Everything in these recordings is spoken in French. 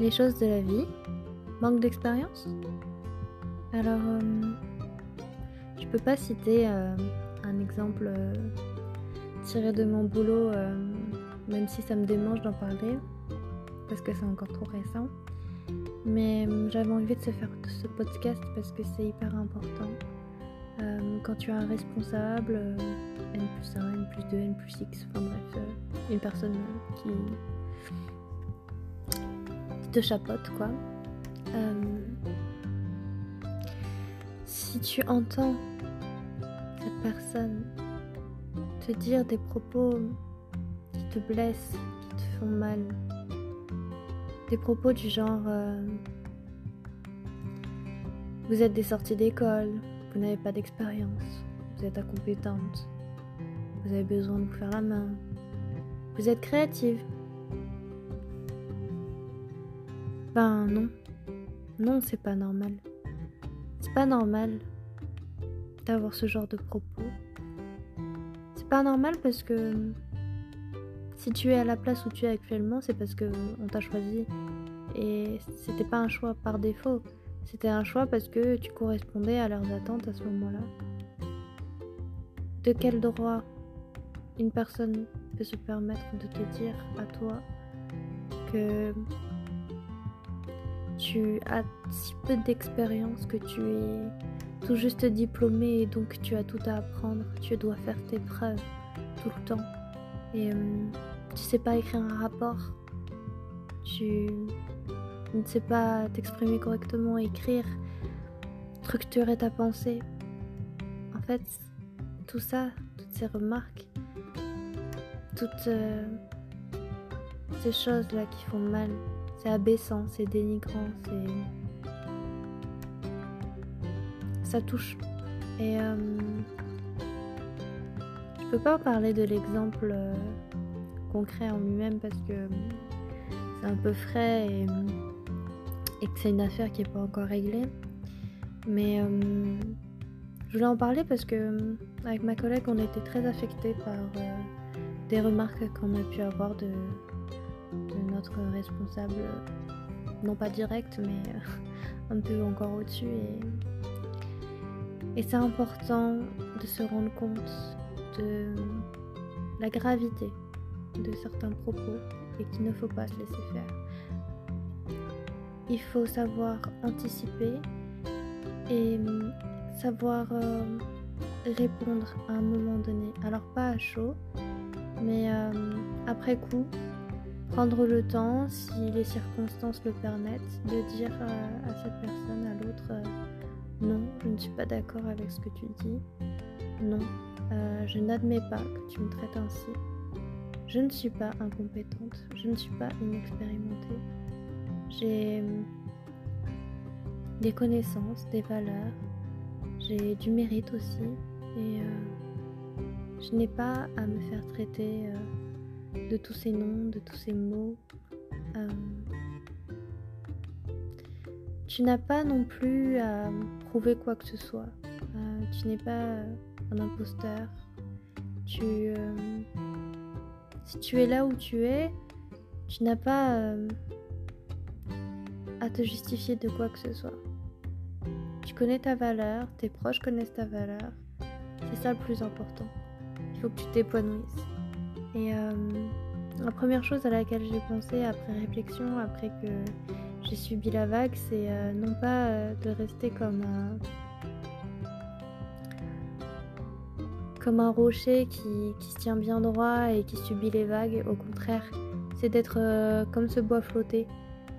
les choses de la vie, manque d'expérience. Alors, euh, je peux pas citer euh, un exemple euh, tiré de mon boulot, même si ça me démange d'en parler, parce que c'est encore trop récent. Mais j'avais envie de se faire ce podcast parce que c'est hyper important. quand tu as un responsable, N plus 1, N plus 2, N plus X, enfin bref, une personne qui, te chapote quoi. si tu entends cette personne te dire des propos qui te blessent, qui te font mal, des propos du genre euh, vous êtes des sorties d'école, vous n'avez pas d'expérience, vous êtes incompétente, vous avez besoin de vous faire la main, vous êtes créative. Ben non, non, c'est pas normal. C'est pas normal d'avoir ce genre de propos. C'est pas normal parce que si tu es à la place où tu es actuellement, c'est parce que on t'a choisi. Et c'était pas un choix par défaut. C'était un choix parce que tu correspondais à leurs attentes à ce moment-là. De quel droit une personne peut se permettre de te dire à toi que tu as si peu d'expérience que tu es tout juste diplômé et donc tu as tout à apprendre. Tu dois faire tes preuves tout le temps. Et euh, tu sais pas écrire un rapport. Tu ne sais pas t'exprimer correctement, écrire, structurer ta pensée. En fait, tout ça, toutes ces remarques, toutes euh, ces choses-là qui font mal, c'est abaissant, c'est dénigrant, c'est. Ça touche. Et. Euh... Je peux pas parler de l'exemple euh, concret en lui-même parce que c'est un peu frais et, que c'est une affaire qui est pas encore réglée. Mais euh, je voulais en parler parce que avec ma collègue on été très affectés par euh, des remarques qu'on a pu avoir de, responsable, non pas direct, mais un peu encore au-dessus. Et, c'est important de se rendre compte de la gravité de certains propos et qu'il ne faut pas se laisser faire. Il faut savoir anticiper et savoir euh, répondre à un moment donné. Alors pas à chaud, mais euh, après coup, prendre le temps, si les circonstances le permettent, de dire à, cette personne, à l'autre, euh, non, je ne suis pas d'accord avec ce que tu dis, non, euh, je n'admets pas que tu me traites ainsi, je ne suis pas incompétente, je ne suis pas inexpérimentée, j'ai des connaissances, des valeurs, j'ai du mérite aussi, et euh, je n'ai pas à me faire traiter de tous ces noms, de tous ces mots. Euh, tu n'as pas non plus à prouver quoi que ce soit. Euh, tu n'es pas un imposteur. Euh, si tu es là où tu es, tu n'as pas à te justifier de quoi que ce soit. Tu connais ta valeur, tes proches connaissent ta valeur. C'est ça le plus important. Il faut que tu t'épanouisses. Et euh, la première chose à laquelle j'ai pensé après réflexion, après que j'ai subi la vague, c'est euh, non pas euh, de rester comme un, comme un rocher qui, qui, se tient bien droit et qui subit les vagues. Au contraire, c'est d'être comme ce bois flotté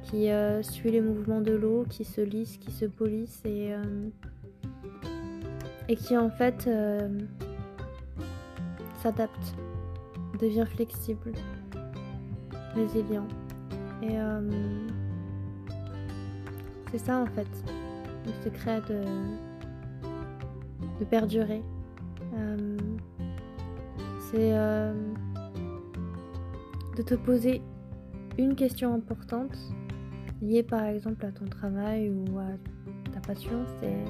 qui suit les mouvements de l'eau, qui se lisse, qui se polisse et, et qui en fait s'adapte devient flexible, résilient. Et euh, c'est ça en fait, le secret de, de perdurer. Euh, c'est euh, de te poser une question importante liée par exemple à ton travail ou à ta passion, c'est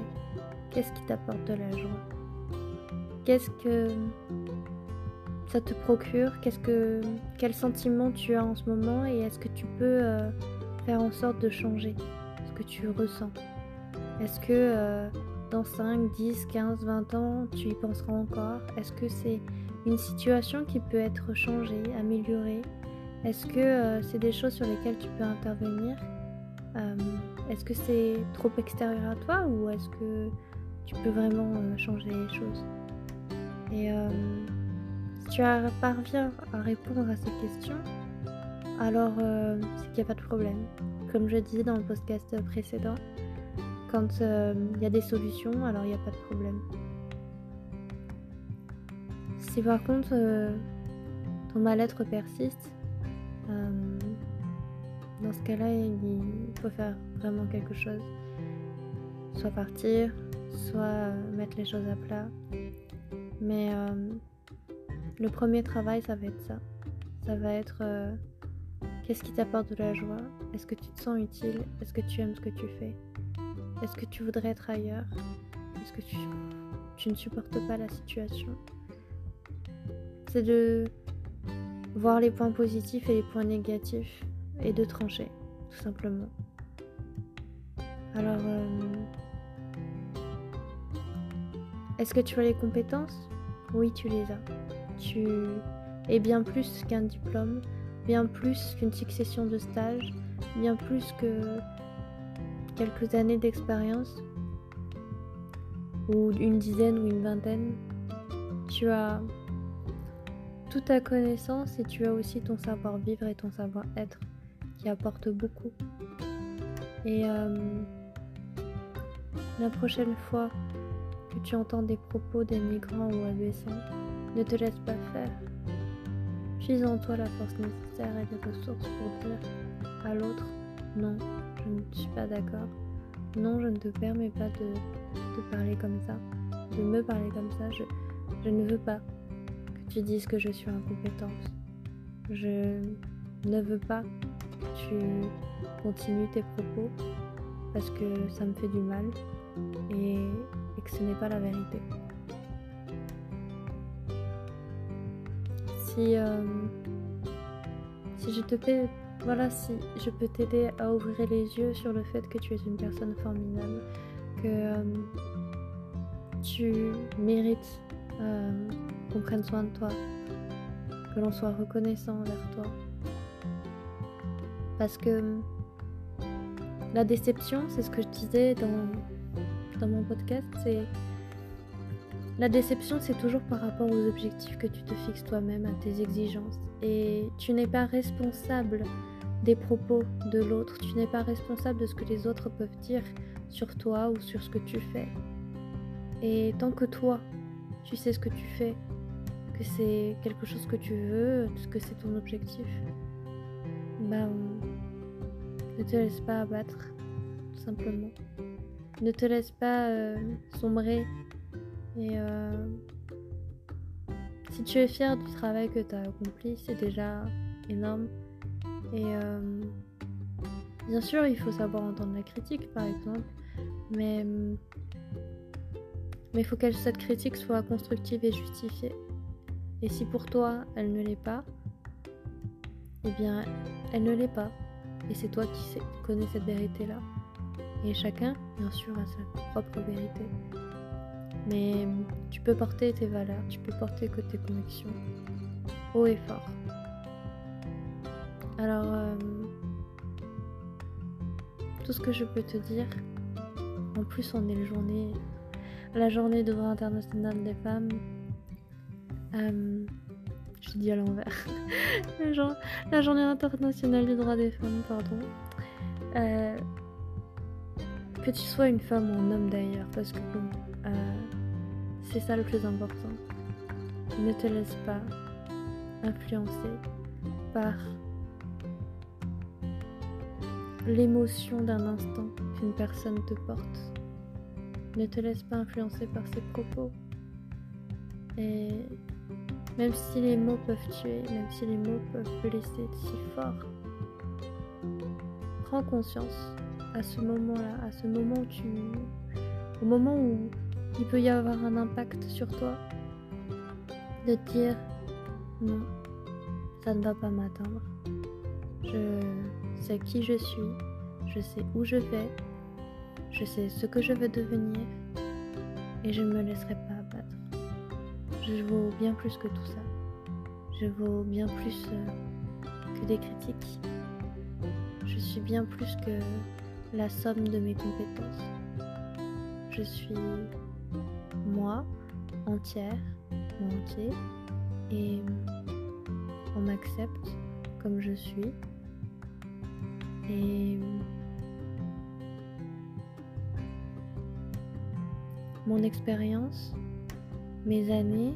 qu'est-ce qui t'apporte de la joie Qu'est-ce que ça te procure? Qu'est-ce que quel sentiment tu as en ce moment et est-ce que tu peux euh, faire en sorte de changer ce que tu ressens? Est-ce que euh, dans 5, 10, 15, 20 ans, tu y penseras encore? Est-ce que c'est une situation qui peut être changée, améliorée? Est-ce que euh, c'est des choses sur lesquelles tu peux intervenir? Est-ce que c'est trop extérieur à toi ou est-ce que tu peux vraiment changer les choses? Et tu parviens à répondre à ces questions, alors c'est qu'il n'y a pas de problème. Comme je dis dans le podcast précédent, quand euh, il y a des solutions, alors il n'y a pas de problème. Si par contre euh, ton mal-être persiste, euh, dans ce cas-là, il faut faire vraiment quelque chose. Soit partir, soit mettre les choses à plat. Mais le premier travail, ça va être ça. Ça va être qu'est-ce qui t'apporte de la joie? Est-ce que tu te sens utile? Est-ce que tu aimes ce que tu fais? Est-ce que tu voudrais être ailleurs? Est-ce que tu, ne supportes pas la situation? C'est de voir les points positifs et les points négatifs et de trancher, tout simplement. Alors, euh, est-ce que tu as les compétences? Oui, tu les as. Tu es bien plus qu'un diplôme, bien plus qu'une succession de stages, bien plus que quelques années d'expérience, ou une dizaine ou une vingtaine, tu as toute ta connaissance et tu as aussi ton savoir-vivre et ton savoir-être qui apporte beaucoup. Et euh, la prochaine fois que tu entends des propos des migrants ou abaissants, ne te laisse pas faire. Puise en toi la force nécessaire et les ressources pour dire à l'autre non, je ne suis pas d'accord. Non, je ne te permets pas de, parler comme ça, de me parler comme ça. Je, je ne veux pas que tu dises que je suis incompétente. Je ne veux pas que tu continues tes propos parce que ça me fait du mal et, que ce n'est pas la vérité. Si, euh, si je te fais voilà, si je peux t'aider à ouvrir les yeux sur le fait que tu es une personne formidable, que euh, tu mérites euh, qu'on prenne soin de toi, que l'on soit reconnaissant envers toi. Parce que la déception, c'est ce que je disais dans, dans mon podcast, c'est la déception, c'est toujours par rapport aux objectifs que tu te fixes toi-même, à tes exigences. Et tu n'es pas responsable des propos de l'autre, tu n'es pas responsable de ce que les autres peuvent dire sur toi ou sur ce que tu fais. Et tant que toi, tu sais ce que tu fais, que c'est quelque chose que tu veux, que c'est ton objectif, ben, ne te laisse pas abattre, tout simplement. Ne te laisse pas euh, sombrer et euh, si tu es fier du travail que tu as accompli, c'est déjà énorme. Et euh, bien sûr, il faut savoir entendre la critique, par exemple, mais il faut que cette critique soit constructive et justifiée. Et si pour toi elle ne l'est pas, eh bien elle ne l'est pas. Et c'est toi qui connais cette vérité-là. Et chacun, bien sûr, a sa propre vérité. Mais tu peux porter tes valeurs, tu peux porter que tes convictions haut et fort. Alors, euh, tout ce que je peux te dire, en plus on est le journée, la journée de droit international des femmes. Euh, je dis à l'envers. la, journée internationale du droit des femmes, pardon. Euh, que tu sois une femme ou un homme d'ailleurs, parce que c'est ça le plus important. Ne te laisse pas influencer par l'émotion d'un instant qu'une personne te porte. Ne te laisse pas influencer par ses propos. Et même si les mots peuvent tuer, même si les mots peuvent blesser si fort, prends conscience à ce moment-là, à ce moment où tu. au moment où il peut y avoir un impact sur toi, de te dire non, ça ne va pas m'atteindre. Je sais qui je suis, je sais où je vais, je sais ce que je veux devenir et je ne me laisserai pas abattre. Je vaux bien plus que tout ça. Je vaux bien plus euh, que des critiques. Je suis bien plus que la somme de mes compétences. Je suis moi, entière, ou entier, et on m'accepte comme je suis. Et mon expérience, mes années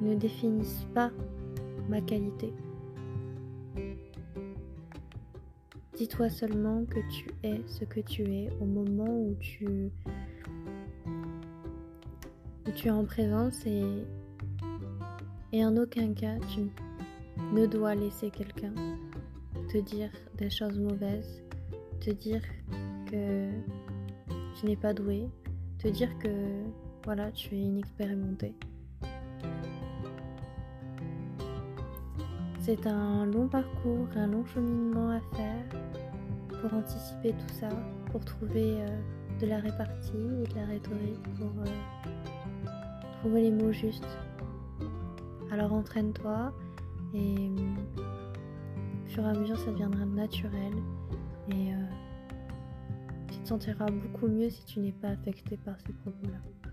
ne définissent pas ma qualité. Dis-toi seulement que tu es ce que tu es au moment où tu, tu es en présence et, en aucun cas tu ne dois laisser quelqu'un te dire des choses mauvaises, te dire que tu n'es pas doué, te dire que voilà, tu es inexpérimenté. C'est un long parcours, un long cheminement à faire pour anticiper tout ça, pour trouver euh, de la répartie et de la rhétorique, pour euh, trouver les mots justes. Alors entraîne-toi et au fur et à mesure ça deviendra naturel et euh, tu te sentiras beaucoup mieux si tu n'es pas affecté par ces propos-là.